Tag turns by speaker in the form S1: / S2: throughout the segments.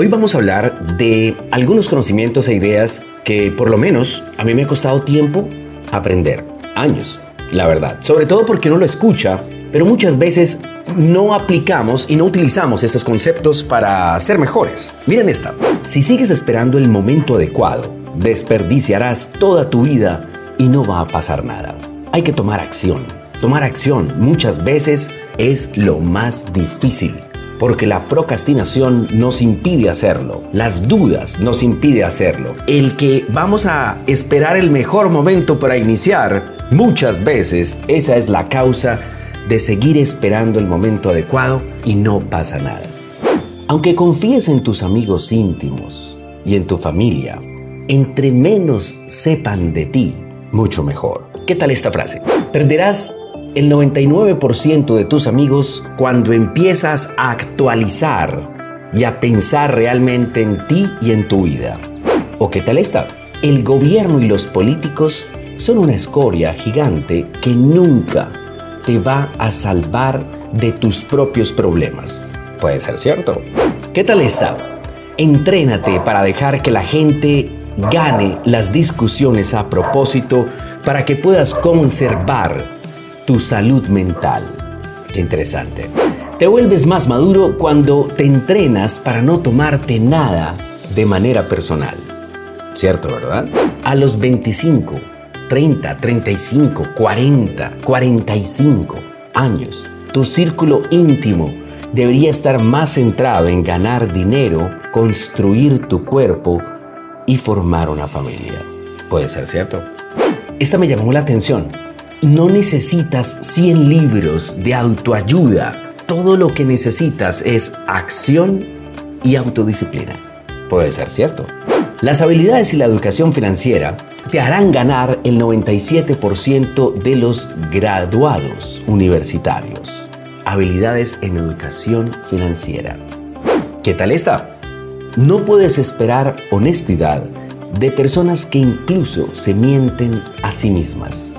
S1: Hoy vamos a hablar de algunos conocimientos e ideas que por lo menos a mí me ha costado tiempo aprender, años, la verdad. Sobre todo porque uno lo escucha, pero muchas veces no aplicamos y no utilizamos estos conceptos para ser mejores. Miren esta, si sigues esperando el momento adecuado, desperdiciarás toda tu vida y no va a pasar nada. Hay que tomar acción. Tomar acción muchas veces es lo más difícil porque la procrastinación nos impide hacerlo, las dudas nos impide hacerlo. El que vamos a esperar el mejor momento para iniciar, muchas veces esa es la causa de seguir esperando el momento adecuado y no pasa nada. Aunque confíes en tus amigos íntimos y en tu familia, entre menos sepan de ti, mucho mejor. ¿Qué tal esta frase? Perderás el 99% de tus amigos cuando empiezas a actualizar y a pensar realmente en ti y en tu vida. ¿O qué tal está? El gobierno y los políticos son una escoria gigante que nunca te va a salvar de tus propios problemas. Puede ser cierto. ¿Qué tal está? Entrénate para dejar que la gente gane las discusiones a propósito para que puedas conservar tu salud mental. Qué interesante. Te vuelves más maduro cuando te entrenas para no tomarte nada de manera personal. ¿Cierto, verdad? A los 25, 30, 35, 40, 45 años, tu círculo íntimo debería estar más centrado en ganar dinero, construir tu cuerpo y formar una familia. Puede ser cierto. Esta me llamó la atención no necesitas 100 libros de autoayuda. Todo lo que necesitas es acción y autodisciplina. Puede ser cierto. Las habilidades y la educación financiera te harán ganar el 97% de los graduados universitarios. Habilidades en educación financiera. ¿Qué tal está? No puedes esperar honestidad de personas que incluso se mienten a sí mismas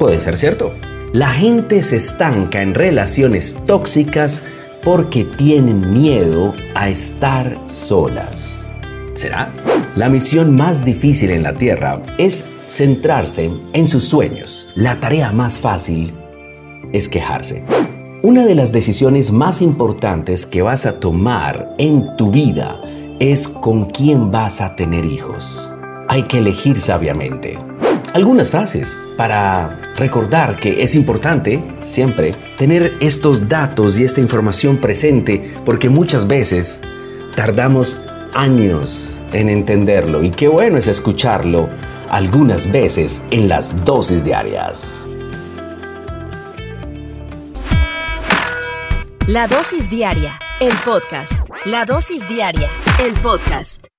S1: puede ser cierto. La gente se estanca en relaciones tóxicas porque tienen miedo a estar solas. ¿Será? La misión más difícil en la Tierra es centrarse en sus sueños. La tarea más fácil es quejarse. Una de las decisiones más importantes que vas a tomar en tu vida es con quién vas a tener hijos. Hay que elegir sabiamente algunas frases para recordar que es importante siempre tener estos datos y esta información presente porque muchas veces tardamos años en entenderlo y qué bueno es escucharlo algunas veces en las dosis diarias.
S2: La dosis diaria, el podcast. La dosis diaria, el podcast.